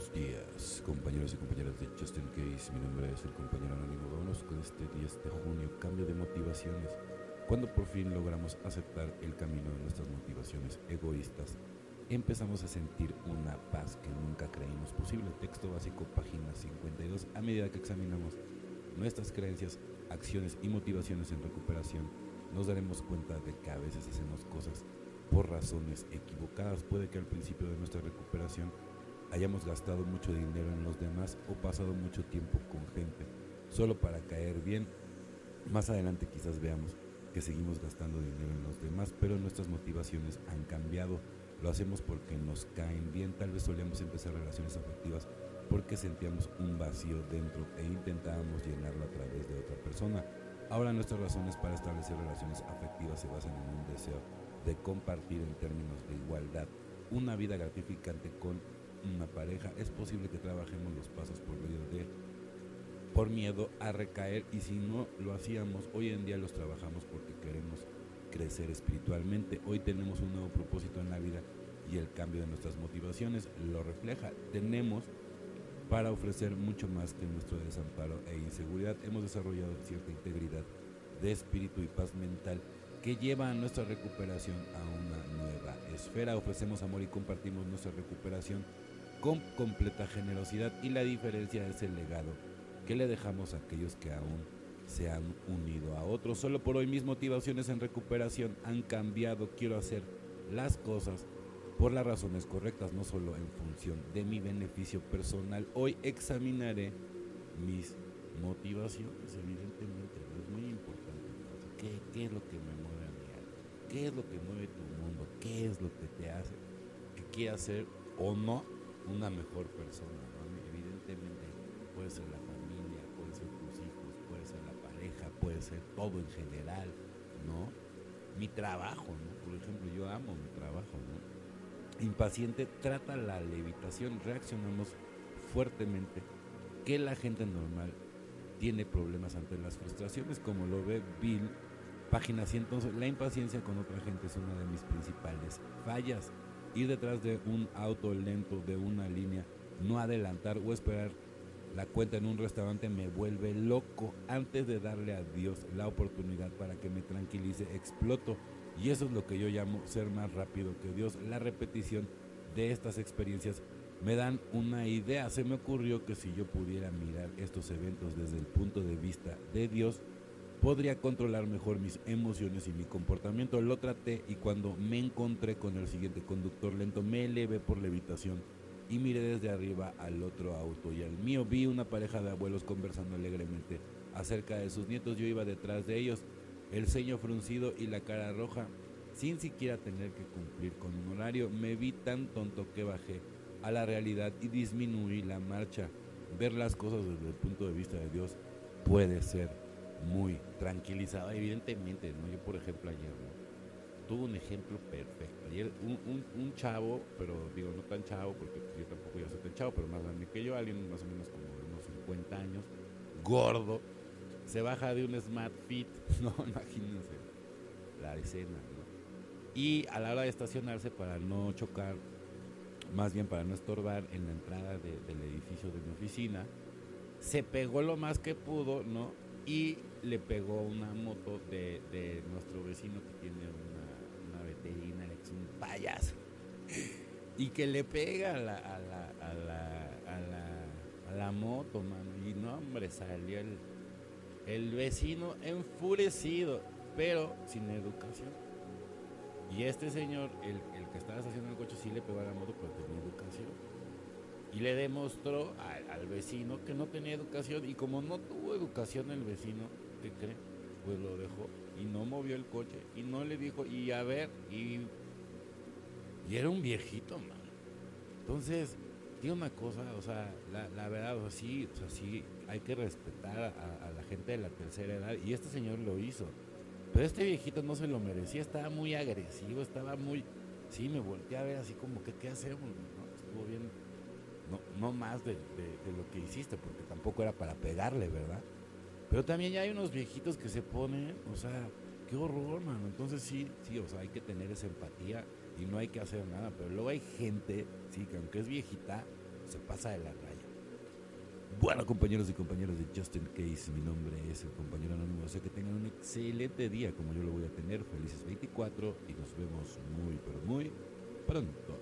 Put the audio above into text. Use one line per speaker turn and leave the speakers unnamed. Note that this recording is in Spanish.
Buenos días, compañeros y compañeras de Justin Case. Mi nombre es el compañero anónimo. Vámonos con este 10 de junio. Cambio de motivaciones. Cuando por fin logramos aceptar el camino de nuestras motivaciones egoístas, empezamos a sentir una paz que nunca creímos posible. Texto básico, página 52. A medida que examinamos nuestras creencias, acciones y motivaciones en recuperación, nos daremos cuenta de que a veces hacemos cosas por razones equivocadas. Puede que al principio de nuestra recuperación hayamos gastado mucho dinero en los demás o pasado mucho tiempo con gente solo para caer bien. Más adelante quizás veamos que seguimos gastando dinero en los demás, pero nuestras motivaciones han cambiado. Lo hacemos porque nos caen bien. Tal vez solíamos empezar relaciones afectivas porque sentíamos un vacío dentro e intentábamos llenarlo a través de otra persona. Ahora nuestras razones para establecer relaciones afectivas se basan en un deseo de compartir en términos de igualdad una vida gratificante con una pareja, es posible que trabajemos los pasos por medio de por miedo a recaer y si no lo hacíamos, hoy en día los trabajamos porque queremos crecer espiritualmente. Hoy tenemos un nuevo propósito en la vida y el cambio de nuestras motivaciones lo refleja. Tenemos para ofrecer mucho más que nuestro desamparo e inseguridad. Hemos desarrollado cierta integridad de espíritu y paz mental que lleva a nuestra recuperación a una esfera. Ofrecemos amor y compartimos nuestra recuperación con completa generosidad y la diferencia es el legado que le dejamos a aquellos que aún se han unido a otros. Solo por hoy mis motivaciones en recuperación han cambiado. Quiero hacer las cosas por las razones correctas, no solo en función de mi beneficio personal. Hoy examinaré mis motivaciones, evidentemente, es muy importante. ¿Qué, ¿Qué, es lo que me mueve? ¿Qué es lo que mueve tu mundo? ¿Qué es lo que te hace que quieras ser o no una mejor persona? Evidentemente puede ser la familia, puede ser tus hijos, puede ser la pareja, puede ser todo en general, ¿no? Mi trabajo, ¿no? Por ejemplo, yo amo mi trabajo, ¿no? Impaciente trata la levitación, reaccionamos fuertemente que la gente normal tiene problemas ante las frustraciones, como lo ve Bill, página 111. La impaciencia con otra gente es una de mis principales fallas. Ir detrás de un auto lento de una línea, no adelantar o esperar la cuenta en un restaurante me vuelve loco. Antes de darle a Dios la oportunidad para que me tranquilice, exploto. Y eso es lo que yo llamo ser más rápido que Dios. La repetición de estas experiencias me dan una idea. Se me ocurrió que si yo pudiera mirar estos eventos desde el punto de vista de Dios, podría controlar mejor mis emociones y mi comportamiento. Lo traté y cuando me encontré con el siguiente conductor lento, me elevé por levitación y miré desde arriba al otro auto y al mío. Vi una pareja de abuelos conversando alegremente acerca de sus nietos. Yo iba detrás de ellos, el ceño fruncido y la cara roja, sin siquiera tener que cumplir con un horario. Me vi tan tonto que bajé a la realidad y disminuí la marcha. Ver las cosas desde el punto de vista de Dios puede ser muy tranquilizado. Evidentemente, ¿no? Yo, por ejemplo, ayer tuve un ejemplo perfecto. Ayer un, un, un, chavo, pero digo, no tan chavo, porque yo tampoco ya soy tan chavo, pero más grande que yo, alguien más o menos como de unos 50 años, gordo, se baja de un Smart Fit, no, imagínense la escena, ¿no? Y a la hora de estacionarse para no chocar más bien para no estorbar en la entrada de, del edificio de mi oficina, se pegó lo más que pudo, ¿no? Y le pegó una moto de, de nuestro vecino que tiene una, una, veterina, que es un payaso, y que le pega a la, a la, a la, a la, a la moto, mano. Y no, hombre, salió el, el vecino enfurecido, pero sin educación. Y este señor, el, el que estaba haciendo el coche, sí le pegó a la moto, pero tenía educación. Y le demostró al, vecino que no tenía educación. Y como no tuvo educación el vecino, ¿qué cree? Pues lo dejó y no movió el coche. Y no le dijo, y a ver, y, y era un viejito, man. Entonces, tiene una cosa, o sea, la, la verdad, o sea, sí, o sea, sí, hay que respetar a, a la gente de la tercera edad. Y este señor lo hizo. Pero este viejito no se lo merecía, estaba muy agresivo, estaba muy... Sí, me volteé a ver así como que, ¿qué hacemos? ¿No? No, más de, lo que hiciste, porque tampoco era para pegarle, ¿verdad? Pero también ya hay unos viejitos que se ponen, o sea, qué horror, mano. Entonces sí, sí, o sea, hay que tener esa empatía y no hay que hacer nada. Pero luego hay gente, sí, que aunque es viejita, se pasa de la raya. Bueno, compañeros y compañeras de Justin Case, mi nombre es el compañero anónimo. O sea que tengan un excelente día como yo lo voy a tener. Felices 24 y nos vemos muy, pero muy pronto.